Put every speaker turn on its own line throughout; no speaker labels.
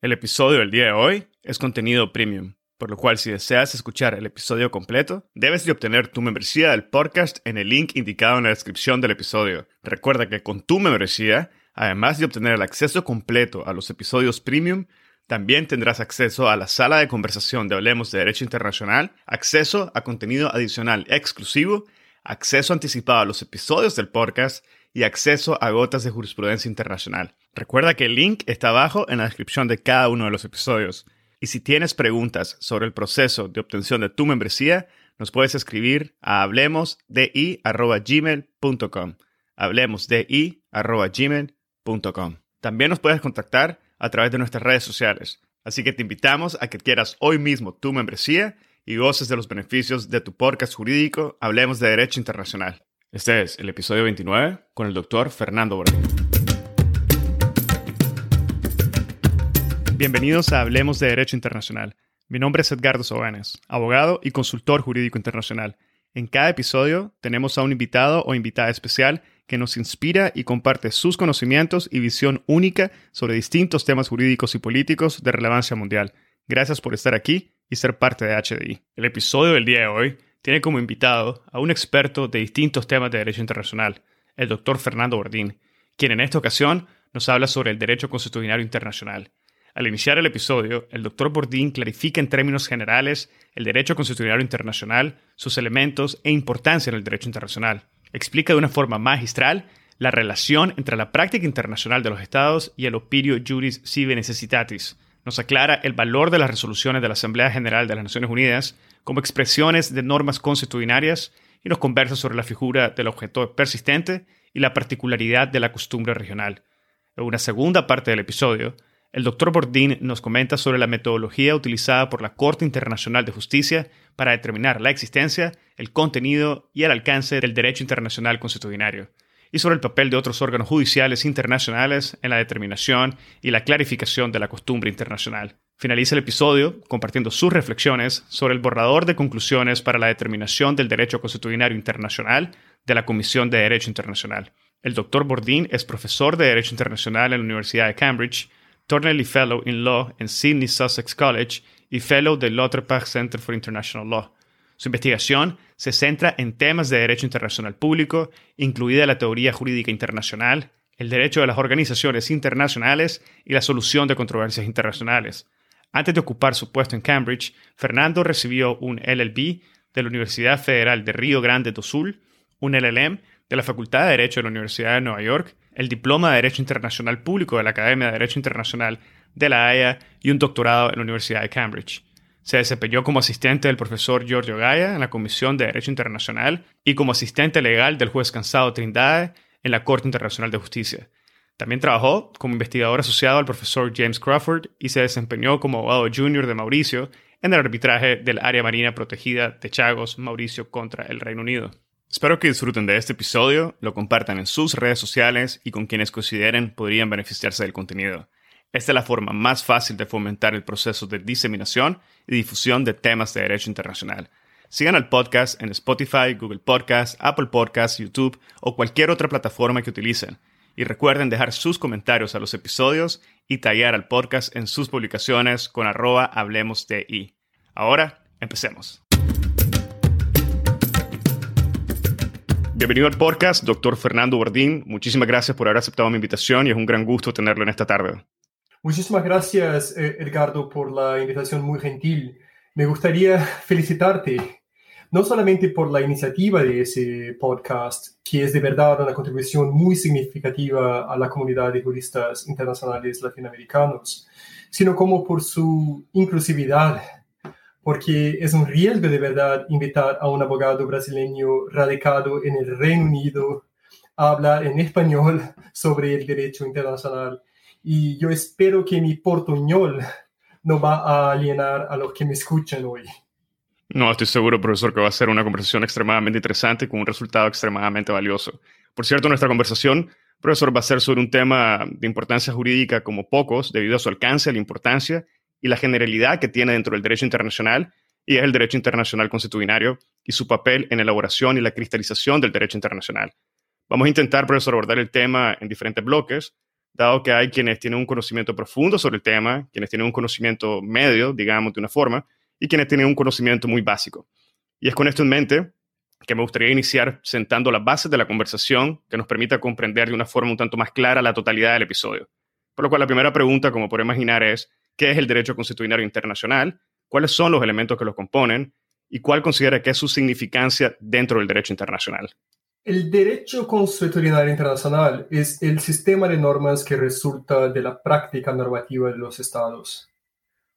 El episodio del día de hoy es contenido premium, por lo cual si deseas escuchar el episodio completo, debes de obtener tu membresía del podcast en el link indicado en la descripción del episodio. Recuerda que con tu membresía, además de obtener el acceso completo a los episodios premium, también tendrás acceso a la sala de conversación de Hablemos de Derecho Internacional, acceso a contenido adicional exclusivo, acceso anticipado a los episodios del podcast y acceso a gotas de jurisprudencia internacional. Recuerda que el link está abajo en la descripción de cada uno de los episodios. Y si tienes preguntas sobre el proceso de obtención de tu membresía, nos puedes escribir a hablemosdi.gmail.com. Hablemosdi.gmail.com. También nos puedes contactar a través de nuestras redes sociales. Así que te invitamos a que quieras hoy mismo tu membresía y goces de los beneficios de tu podcast jurídico Hablemos de Derecho Internacional. Este es el episodio 29 con el doctor Fernando Borges. Bienvenidos a Hablemos de Derecho Internacional. Mi nombre es Edgardo Sobanes, abogado y consultor jurídico internacional. En cada episodio tenemos a un invitado o invitada especial que nos inspira y comparte sus conocimientos y visión única sobre distintos temas jurídicos y políticos de relevancia mundial. Gracias por estar aquí y ser parte de HDI. El episodio del día de hoy tiene como invitado a un experto de distintos temas de derecho internacional, el doctor Fernando Bordín, quien en esta ocasión nos habla sobre el derecho constitucional internacional. Al iniciar el episodio, el doctor Bordín clarifica en términos generales el derecho constitucional internacional, sus elementos e importancia en el derecho internacional. Explica de una forma magistral la relación entre la práctica internacional de los estados y el opinio juris sive necessitatis. Nos aclara el valor de las resoluciones de la Asamblea General de las Naciones Unidas como expresiones de normas constitucionarias y nos conversa sobre la figura del objeto persistente y la particularidad de la costumbre regional. En una segunda parte del episodio, el doctor Bordín nos comenta sobre la metodología utilizada por la Corte Internacional de Justicia para determinar la existencia, el contenido y el alcance del derecho internacional constitucionario, y sobre el papel de otros órganos judiciales internacionales en la determinación y la clarificación de la costumbre internacional. Finaliza el episodio compartiendo sus reflexiones sobre el borrador de conclusiones para la determinación del derecho constitucional internacional de la Comisión de Derecho Internacional. El doctor Bordín es profesor de Derecho Internacional en la Universidad de Cambridge, Thornley Fellow in Law en Sydney Sussex College y Fellow del Lauterbach Center for International Law. Su investigación se centra en temas de derecho internacional público, incluida la teoría jurídica internacional, el derecho de las organizaciones internacionales y la solución de controversias internacionales. Antes de ocupar su puesto en Cambridge, Fernando recibió un LLB de la Universidad Federal de Río Grande do Sul, un LLM de la Facultad de Derecho de la Universidad de Nueva York, el Diploma de Derecho Internacional Público de la Academia de Derecho Internacional de la Haya y un doctorado en la Universidad de Cambridge. Se desempeñó como asistente del profesor Giorgio Gaia en la Comisión de Derecho Internacional y como asistente legal del juez Cansado Trindade en la Corte Internacional de Justicia. También trabajó como investigador asociado al profesor James Crawford y se desempeñó como abogado junior de Mauricio en el arbitraje del área marina protegida de Chagos, Mauricio contra el Reino Unido. Espero que disfruten de este episodio, lo compartan en sus redes sociales y con quienes consideren podrían beneficiarse del contenido. Esta es la forma más fácil de fomentar el proceso de diseminación y difusión de temas de derecho internacional. Sigan al podcast en Spotify, Google Podcasts, Apple Podcasts, YouTube o cualquier otra plataforma que utilicen. Y recuerden dejar sus comentarios a los episodios y tallar al podcast en sus publicaciones con arroba hablemos de i. Ahora, empecemos. Bienvenido al podcast, doctor Fernando Bordín. Muchísimas gracias por haber aceptado mi invitación y es un gran gusto tenerlo en esta tarde.
Muchísimas gracias, eh, Edgardo, por la invitación muy gentil. Me gustaría felicitarte no solamente por la iniciativa de ese podcast, que es de verdad una contribución muy significativa a la comunidad de juristas internacionales latinoamericanos, sino como por su inclusividad, porque es un riesgo de verdad invitar a un abogado brasileño radicado en el Reino Unido a hablar en español sobre el derecho internacional. Y yo espero que mi portuñol no va a alienar a los que me escuchan hoy.
No, estoy seguro, profesor, que va a ser una conversación extremadamente interesante con un resultado extremadamente valioso. Por cierto, nuestra conversación, profesor, va a ser sobre un tema de importancia jurídica como pocos, debido a su alcance, la importancia y la generalidad que tiene dentro del derecho internacional, y es el derecho internacional constitucionario y su papel en la elaboración y la cristalización del derecho internacional. Vamos a intentar, profesor, abordar el tema en diferentes bloques, dado que hay quienes tienen un conocimiento profundo sobre el tema, quienes tienen un conocimiento medio, digamos, de una forma, y quienes tienen un conocimiento muy básico. Y es con esto en mente que me gustaría iniciar sentando las bases de la conversación que nos permita comprender de una forma un tanto más clara la totalidad del episodio. Por lo cual la primera pregunta, como por imaginar, es ¿qué es el derecho constitucional internacional? ¿Cuáles son los elementos que lo componen? ¿Y cuál considera que es su significancia dentro del derecho internacional?
El derecho constitucional internacional es el sistema de normas que resulta de la práctica normativa de los estados.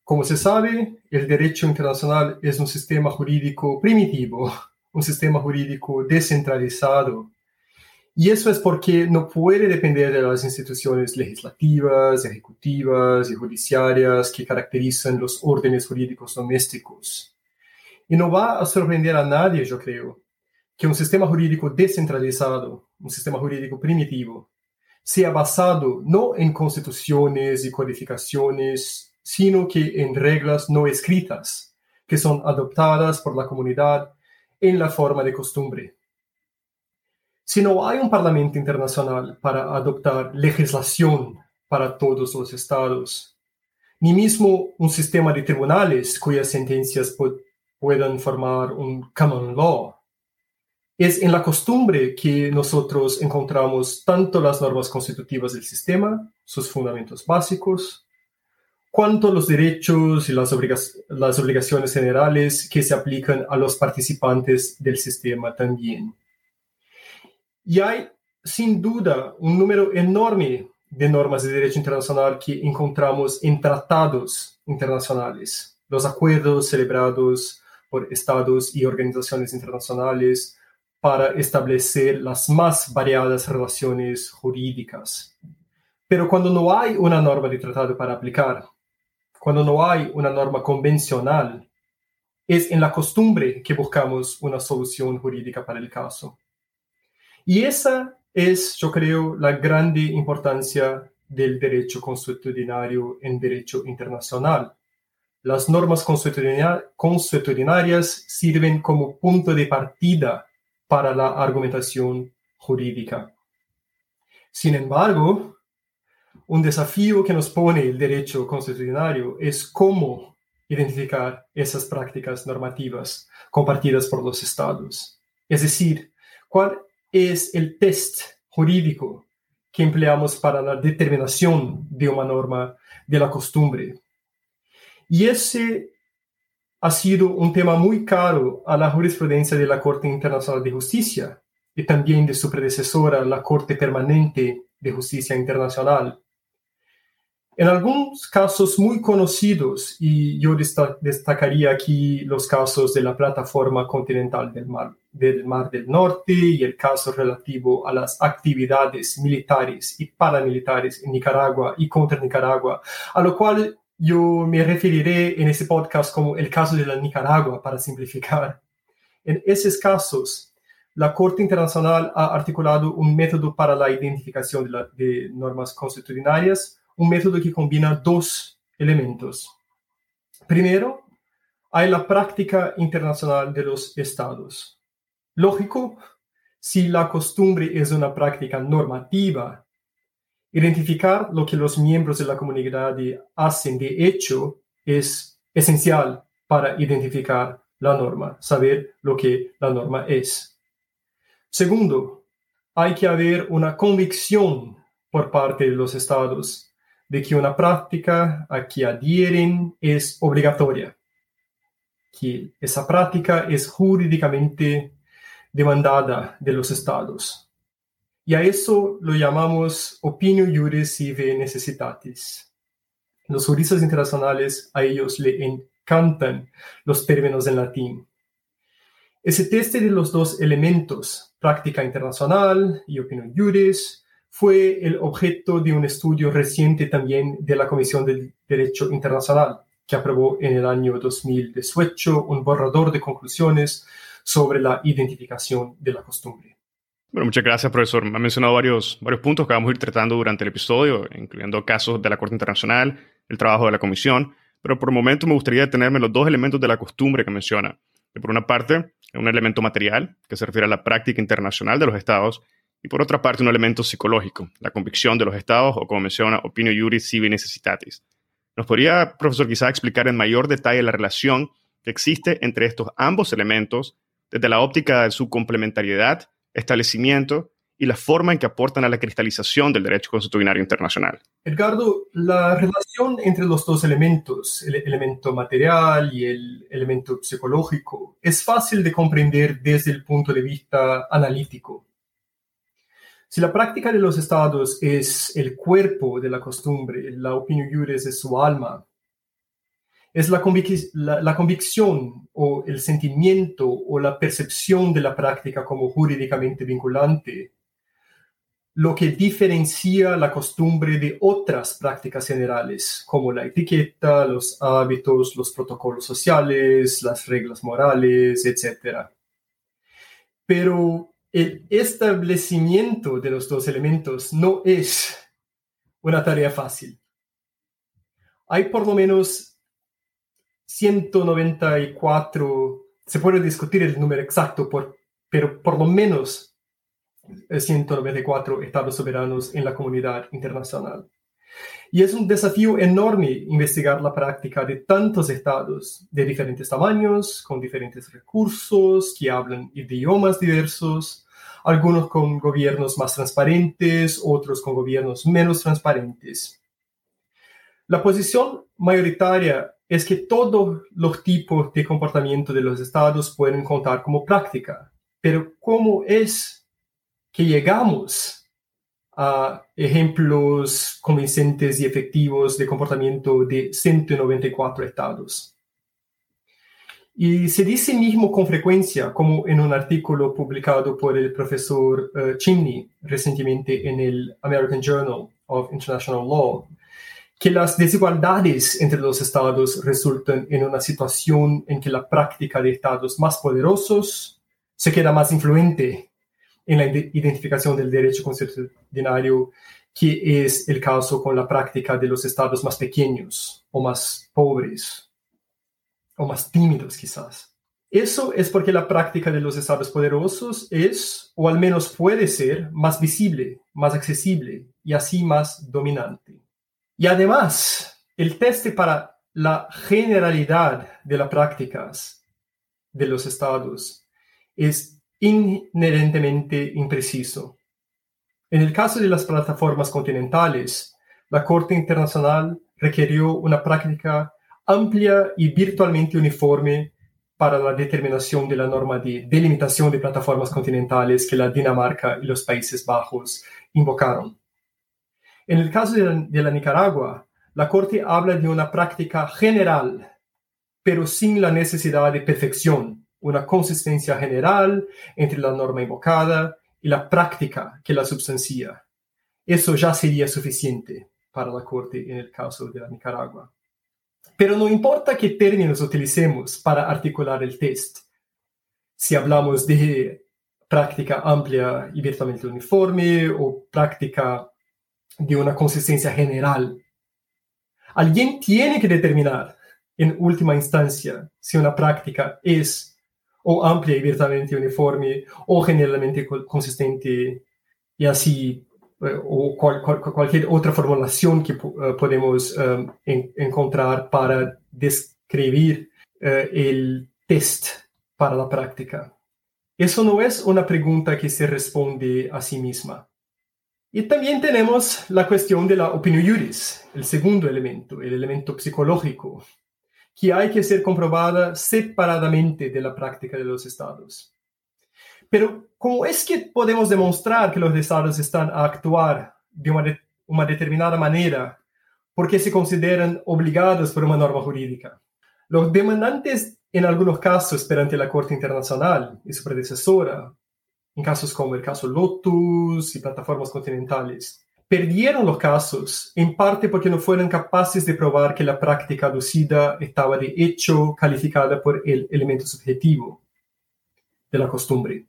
Como se sabe, el derecho internacional es un sistema jurídico primitivo un sistema jurídico descentralizado. Y eso es porque no puede depender de las instituciones legislativas, ejecutivas y judiciarias que caracterizan los órdenes jurídicos domésticos. Y no va a sorprender a nadie, yo creo, que un sistema jurídico descentralizado, un sistema jurídico primitivo, sea basado no en constituciones y codificaciones, sino que en reglas no escritas, que son adoptadas por la comunidad en la forma de costumbre. Si no hay un Parlamento internacional para adoptar legislación para todos los estados, ni mismo un sistema de tribunales cuyas sentencias puedan formar un common law, es en la costumbre que nosotros encontramos tanto las normas constitutivas del sistema, sus fundamentos básicos, cuanto los derechos y las, las obligaciones generales que se aplican a los participantes del sistema también. Y hay, sin duda, un número enorme de normas de derecho internacional que encontramos en tratados internacionales, los acuerdos celebrados por estados y organizaciones internacionales para establecer las más variadas relaciones jurídicas. Pero cuando no hay una norma de tratado para aplicar, cuando no hay una norma convencional, es en la costumbre que buscamos una solución jurídica para el caso. Y esa es, yo creo, la grande importancia del derecho consuetudinario en derecho internacional. Las normas consuetudinarias sirven como punto de partida para la argumentación jurídica. Sin embargo, un desafío que nos pone el derecho constitucional es cómo identificar esas prácticas normativas compartidas por los estados. Es decir, cuál es el test jurídico que empleamos para la determinación de una norma de la costumbre. Y ese ha sido un tema muy caro a la jurisprudencia de la Corte Internacional de Justicia y también de su predecesora, la Corte Permanente de Justicia Internacional, en algunos casos muy conocidos, y yo destacaría aquí los casos de la plataforma continental del Mar, del Norte y el caso relativo a las actividades militares y paramilitares en Nicaragua y contra Nicaragua, a lo cual yo me referiré en ese podcast como el caso de la Nicaragua para simplificar. En esos casos, la Corte Internacional ha articulado un método para la identificación de, de normas constitucionales un método que combina dos elementos. Primero, hay la práctica internacional de los estados. Lógico, si la costumbre es una práctica normativa, identificar lo que los miembros de la comunidad hacen de hecho es esencial para identificar la norma, saber lo que la norma es. Segundo, hay que haber una convicción por parte de los estados de que una práctica a que adhieren es obligatoria, que esa práctica es jurídicamente demandada de los estados. Y a eso lo llamamos opinio juris sive necessitatis. Los juristas internacionales a ellos le encantan los términos en latín. Ese teste de los dos elementos, práctica internacional y opinio juris, fue el objeto de un estudio reciente también de la Comisión del Derecho Internacional, que aprobó en el año 2018 un borrador de conclusiones sobre la identificación de la costumbre.
Bueno, muchas gracias, profesor. Me ha mencionado varios, varios puntos que vamos a ir tratando durante el episodio, incluyendo casos de la Corte Internacional, el trabajo de la Comisión, pero por el momento me gustaría detenerme en los dos elementos de la costumbre que menciona. por una parte, un elemento material, que se refiere a la práctica internacional de los estados, y por otra parte un elemento psicológico, la convicción de los estados o como menciona opinio juris sibi necessitatis. ¿Nos podría, profesor, quizá explicar en mayor detalle la relación que existe entre estos ambos elementos desde la óptica de su complementariedad, establecimiento y la forma en que aportan a la cristalización del derecho constitucional internacional.
Edgardo, la relación entre los dos elementos, el elemento material y el elemento psicológico, es fácil de comprender desde el punto de vista analítico. Si la práctica de los estados es el cuerpo de la costumbre, la opinión juris es su alma, es la, la, convicción o el sentimiento o la percepción de la práctica como jurídicamente vinculante lo que diferencia la costumbre de otras prácticas generales, como la etiqueta, los hábitos, los protocolos sociales, las reglas morales, etc. Pero el establecimiento de los dos elementos no es una tarea fácil. Hay por lo menos 194, se puede discutir el número exacto, pero por lo menos 194 estados soberanos en la comunidad internacional. Y es un desafío enorme investigar la práctica de tantos estados de diferentes tamaños, con diferentes recursos, que hablan idiomas diversos, algunos con gobiernos más transparentes, otros con gobiernos menos transparentes. La posición mayoritaria es que todos los tipos de comportamiento de los estados pueden contar como práctica, pero ¿cómo es que llegamos a ejemplos convincentes y efectivos de comportamiento de 194 estados. Y se dice mismo con frecuencia, como en un artículo publicado por el profesor uh, Chimney recientemente en el American Journal of International Law, que las desigualdades entre los estados resultan en una situación en que la práctica de estados más poderosos se queda más influente en la identificación del derecho constitucional, que es el caso con la práctica de los estados más pequeños o más pobres o más tímidos quizás. Eso es porque la práctica de los estados poderosos es, o al menos puede ser, más visible, más accesible y así más dominante. Y además, el teste para la generalidad de las prácticas de los estados es inherentemente impreciso. En el caso de las plataformas continentales, la Corte Internacional requirió una práctica amplia y virtualmente uniforme para la determinación de la norma de delimitación de plataformas continentales que la Dinamarca y los Países Bajos invocaron. En el caso de la, Nicaragua, la Corte habla de una práctica general, pero sin la necesidad de perfección una consistencia general entre la norma invocada y la práctica que la substancia. Eso ya sería suficiente para la Corte en el caso de la Nicaragua. Pero no importa qué términos utilicemos para articular el test. Si hablamos de práctica amplia y virtualmente uniforme o práctica de una consistencia general, alguien tiene que determinar en última instancia si una práctica es o amplia y abiertamente uniforme o generalmente consistente y así eh, o cualquier otra formulación que eh, podemos eh, encontrar para describir el test para la práctica. Eso no es una pregunta que se responde a sí misma. Y también tenemos la cuestión de la opinión juris, el segundo elemento, el elemento psicológico, que hay que ser comprobada separadamente de la práctica de los estados. Pero, ¿cómo es que podemos demostrar que los estados están a actuar de una, una determinada manera porque se consideran obligados por una norma jurídica? Los demandantes, en algunos casos, perante la Corte Internacional y su predecesora, en casos como el caso Lotus y plataformas continentales, perdieron los casos, en parte porque no fueron capaces de probar que la práctica aducida estaba de hecho calificada por el elemento subjetivo de la costumbre.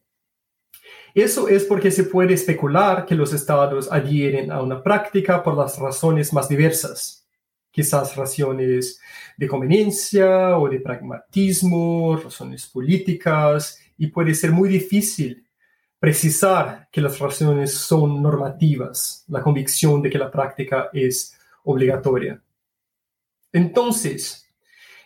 Eso es porque se puede especular que los estados adhieren a una práctica por las razones más diversas, quizás razones de conveniencia o de pragmatismo, razones políticas, y puede ser muy difícil precisar que las relaciones son normativas, la convicción de que la práctica es obligatoria. Entonces,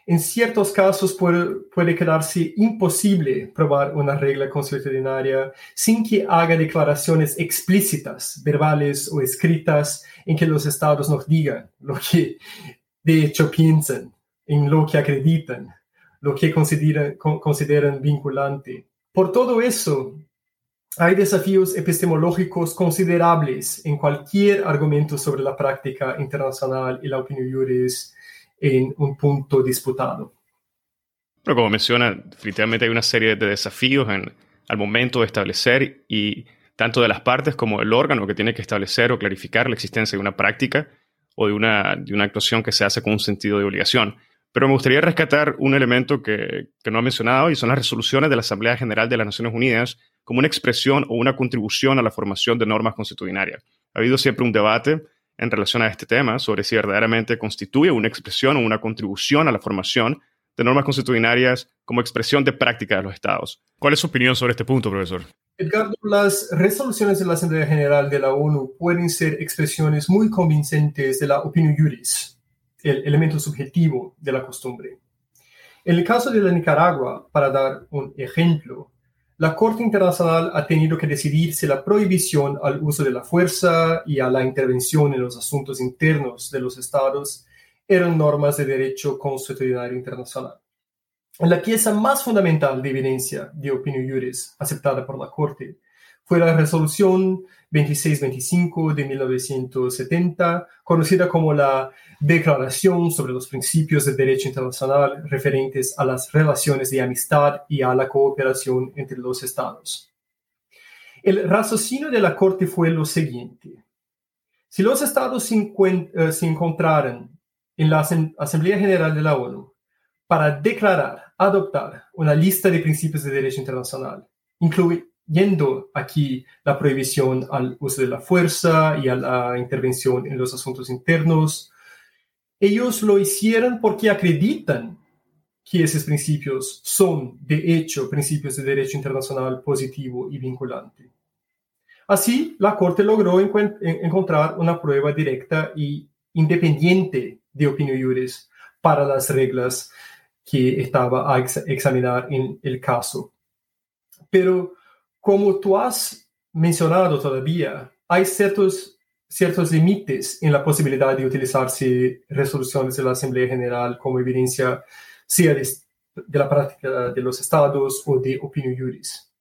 en ciertos casos puede, quedarse imposible probar una regla consuetudinaria sin que haga declaraciones explícitas, verbales o escritas, en que los estados nos digan lo que de hecho piensan, en lo que acreditan, lo que consideran, consideran vinculante. Por todo eso, hay desafíos epistemológicos considerables en cualquier argumento sobre la práctica internacional y la opinión juris en un punto disputado.
Pero como menciona, definitivamente hay una serie de desafíos en, al momento de establecer y tanto de las partes como del órgano que tiene que establecer o clarificar la existencia de una práctica o de una, de una actuación que se hace con un sentido de obligación. Pero me gustaría rescatar un elemento que, que no ha mencionado y son las resoluciones de la Asamblea General de las Naciones Unidas como una expresión o una contribución a la formación de normas constitucionarias. Ha habido siempre un debate en relación a este tema sobre si verdaderamente constituye una expresión o una contribución a la formación de normas constitucionarias como expresión de práctica de los estados. ¿Cuál es su opinión sobre este punto, profesor?
Edgardo, las resoluciones de la Asamblea General de la ONU pueden ser expresiones muy convincentes de la opinión juris, el elemento subjetivo de la costumbre. En el caso de la Nicaragua, para dar un ejemplo, la Corte Internacional ha tenido que decidir si la prohibición al uso de la fuerza y a la intervención en los asuntos internos de los estados eran normas de derecho constitucional internacional. La pieza más fundamental de evidencia de opinión juris aceptada por la Corte fue la resolución 2625 de 1970, conocida como la Declaración sobre los Principios del Derecho Internacional referentes a las relaciones de amistad y a la cooperación entre los Estados. El raciocinio de la Corte fue lo siguiente. Si los Estados se, eh, encontraran en la Asamblea General de la ONU para declarar, adoptar una lista de principios de derecho internacional, incluye, yendo aquí la prohibición al uso de la fuerza y a la intervención en los asuntos internos. Ellos lo hicieron porque acreditan que esos principios son, de hecho, principios de derecho internacional positivo y vinculante. Así, la Corte logró encontrar una prueba directa y independiente de opinión juris para las reglas que estaba a examinar en el caso. Pero como tú has mencionado todavía, hay ciertos, ciertos límites en la posibilidad de utilizarse resoluciones de la Asamblea General como evidencia, sea de, la práctica de los estados o de opinión juris.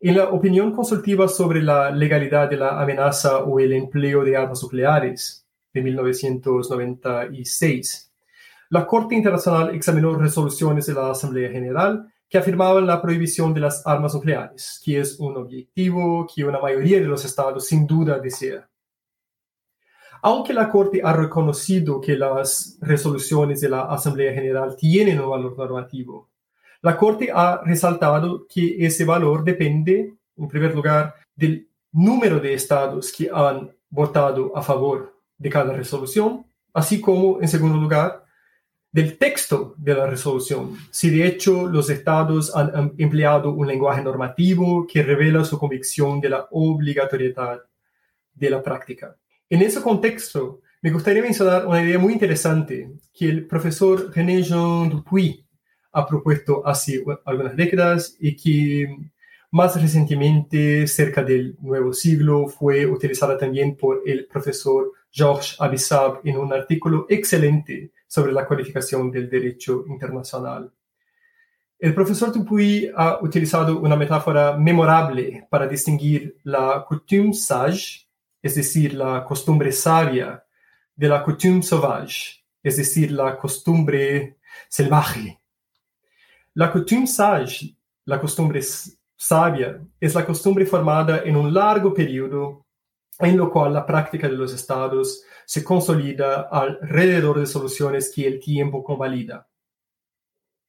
En la opinión consultiva sobre la legalidad de la amenaza o el empleo de armas nucleares de 1996, la Corte Internacional examinó resoluciones de la Asamblea General que afirmaban la prohibición de las armas nucleares, que es un objetivo que una mayoría de los estados sin duda desea. Aunque la Corte ha reconocido que las resoluciones de la Asamblea General tienen un valor normativo, la Corte ha resaltado que ese valor depende, en primer lugar, del número de estados que han votado a favor de cada resolución, así como, en segundo lugar, del texto de la resolución, si de hecho los estados han empleado un lenguaje normativo que revela su convicción de la obligatoriedad de la práctica. En ese contexto, me gustaría mencionar una idea muy interesante que el profesor René Jean Dupuy ha propuesto hace algunas décadas y que más recientemente, cerca del nuevo siglo, fue utilizada también por el profesor Georges Abissab en un artículo excelente sobre la codificación del derecho internacional. El profesor Dupuy ha utilizado una metáfora memorable para distinguir la coutume sage, es decir, la costumbre sabia, de la coutume sauvage, es decir, la costumbre salvaje. La coutume sage, la costumbre sabia, es la costumbre formada en un largo periodo en lo cual la práctica de los estados se consolida alrededor de soluciones que el tiempo convalida.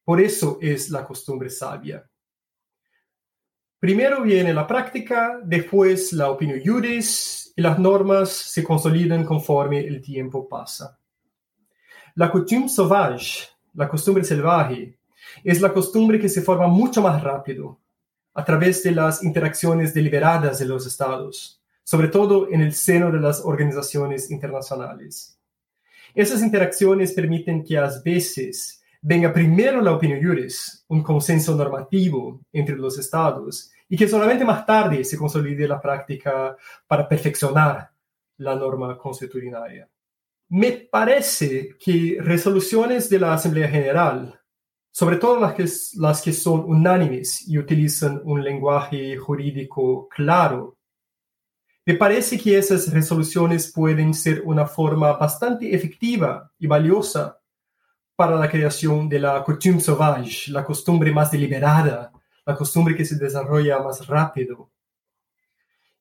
Por eso es la costumbre sabia. Primero viene la práctica, después la opinión juris y las normas se consolidan conforme el tiempo pasa. La coutume sauvage, la costumbre salvaje, es la costumbre que se forma mucho más rápido, a través de las interacciones deliberadas de los estados, sobre todo en el seno de las organizaciones internacionales. Esas interacciones permiten que a veces venga primero la opinión juris, un consenso normativo entre los estados, y que solamente más tarde se consolide la práctica para perfeccionar la norma constitucional. Me parece que resoluciones de la Asamblea General, sobre todo las que, las que son unánimes y utilizan un lenguaje jurídico claro, me parece que esas resoluciones pueden ser una forma bastante efectiva y valiosa para la creación de la coutume sauvage, la costumbre más deliberada, la costumbre que se desarrolla más rápido.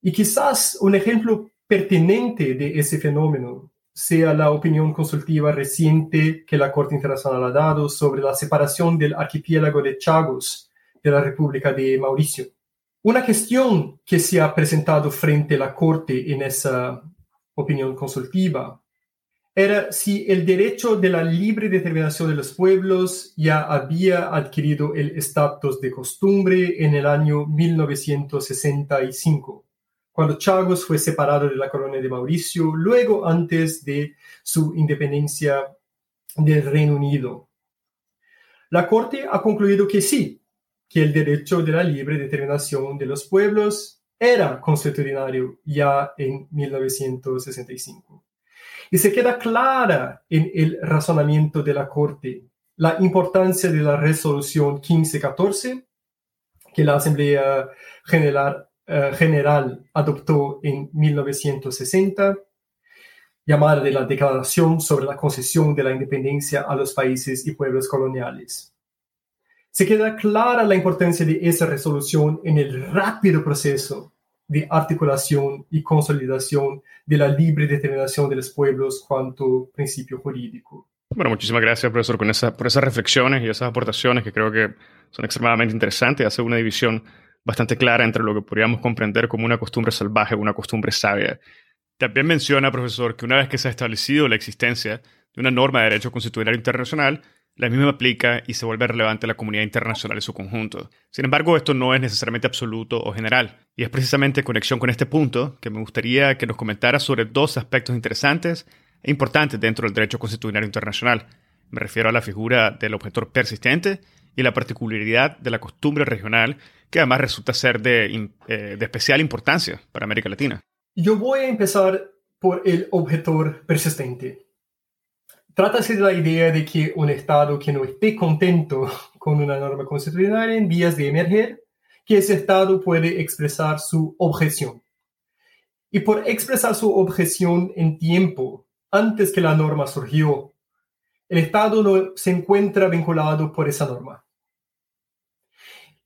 Y quizás un ejemplo pertinente de ese fenómeno sea la opinión consultiva reciente que la Corte Internacional ha dado sobre la separación del archipiélago de Chagos de la República de Mauricio. Una cuestión que se ha presentado frente a la Corte en esa opinión consultiva era si el derecho de la libre determinación de los pueblos ya había adquirido el estatus de costumbre en el año 1965, cuando Chagos fue separado de la colonia de Mauricio, luego antes de su independencia del Reino Unido. La Corte ha concluido que sí, que el derecho de la libre determinación de los pueblos era constitucionario ya en 1965 y se queda clara en el razonamiento de la Corte la importancia de la resolución 1514 que la Asamblea General, eh, General adoptó en 1960, llamada de la Declaración sobre la concesión de la independencia a los países y pueblos coloniales. Se queda clara la importancia de esa resolución en el rápido proceso de articulación y consolidación de la libre determinación de los pueblos cuanto principio jurídico.
Bueno, muchísimas gracias, profesor, por esas reflexiones y esas aportaciones que creo que son extremadamente interesantes. Hace una división bastante clara entre lo que podríamos comprender como una costumbre salvaje y una costumbre sabia. También menciona, profesor, que una vez que se ha establecido la existencia de una norma de derecho constitucional internacional, la misma aplica y se vuelve relevante a la comunidad internacional en su conjunto. Sin embargo, esto no es necesariamente absoluto o general, y es precisamente en conexión con este punto que me gustaría que nos comentara sobre dos aspectos interesantes e importantes dentro del derecho constitucional internacional. Me refiero a la figura del objetor persistente y la particularidad de la costumbre regional, que además resulta ser de, eh, especial importancia para América Latina.
Yo voy a empezar por el objetor persistente. Trátase de la idea de que un Estado que no esté contento con una norma constitucional en vías de emerger, que ese Estado puede expresar su objeción. Y por expresar su objeción en tiempo, antes que la norma surgió, el Estado no se encuentra vinculado por esa norma.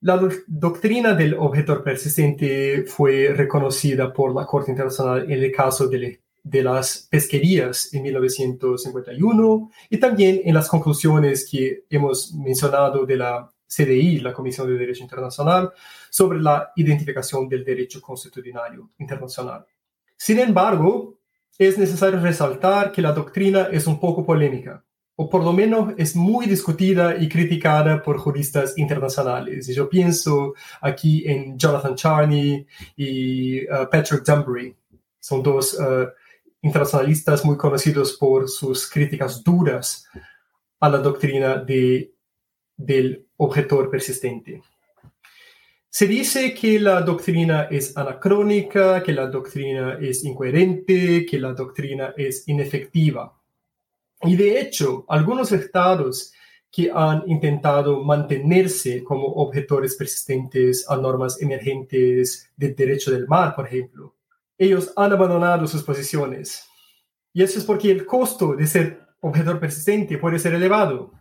La doctrina del objetor persistente fue reconocida por la Corte Internacional en el caso del de las pesquerías en 1951 y también en las conclusiones que hemos mencionado de la CDI, la Comisión de Derecho Internacional, sobre la identificación del derecho constitucional internacional. Sin embargo, es necesario resaltar que la doctrina es un poco polémica, o por lo menos es muy discutida y criticada por juristas internacionales. Y yo pienso aquí en Jonathan Charney y uh, Patrick Dumbury. Son dos uh, internacionalistas muy conocidos por sus críticas duras a la doctrina de, del objetor persistente. Se dice que la doctrina es anacrónica, que la doctrina es incoherente, que la doctrina es inefectiva. Y de hecho, algunos estados que han intentado mantenerse como objetores persistentes a normas emergentes del derecho del mar, por ejemplo, ellos han abandonado sus posiciones. Y eso es porque el costo de ser objetor persistente puede ser elevado.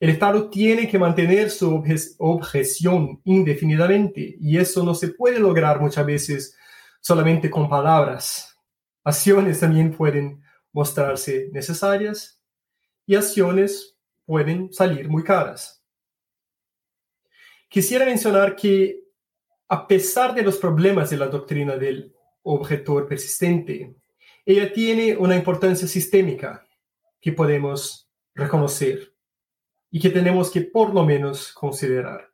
El Estado tiene que mantener su objeción indefinidamente y eso no se puede lograr muchas veces solamente con palabras. Acciones también pueden mostrarse necesarias y acciones pueden salir muy caras. Quisiera mencionar que a pesar de los problemas de la doctrina del objetor persistente. Ella tiene una importancia sistémica que podemos reconocer y que tenemos que por lo menos considerar.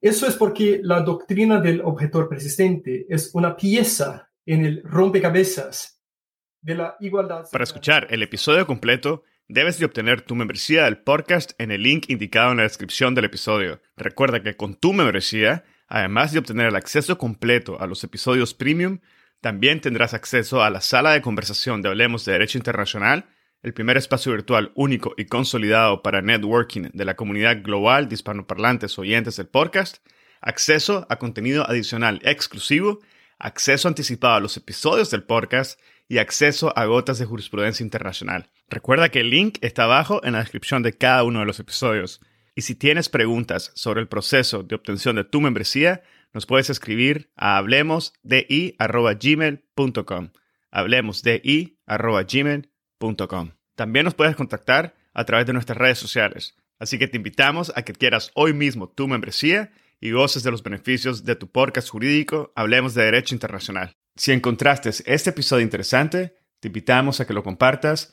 Eso es porque la doctrina del objetor persistente es una pieza en el rompecabezas de la igualdad.
Para escuchar el episodio completo, debes de obtener tu membresía del podcast en el link indicado en la descripción del episodio. Recuerda que con tu membresía, además de obtener el acceso completo a los episodios premium, también tendrás acceso a la sala de conversación de Hablemos de Derecho Internacional, el primer espacio virtual único y consolidado para networking de la comunidad global de hispanoparlantes oyentes del podcast, acceso a contenido adicional exclusivo, acceso anticipado a los episodios del podcast y acceso a gotas de jurisprudencia internacional. Recuerda que el link está abajo en la descripción de cada uno de los episodios. Y si tienes preguntas sobre el proceso de obtención de tu membresía, nos puedes escribir a hablemosdi.gmail.com. Hablemosdi.gmail.com. También nos puedes contactar a través de nuestras redes sociales. Así que te invitamos a que quieras hoy mismo tu membresía y goces de los beneficios de tu podcast jurídico Hablemos de Derecho Internacional. Si encontraste este episodio interesante, te invitamos a que lo compartas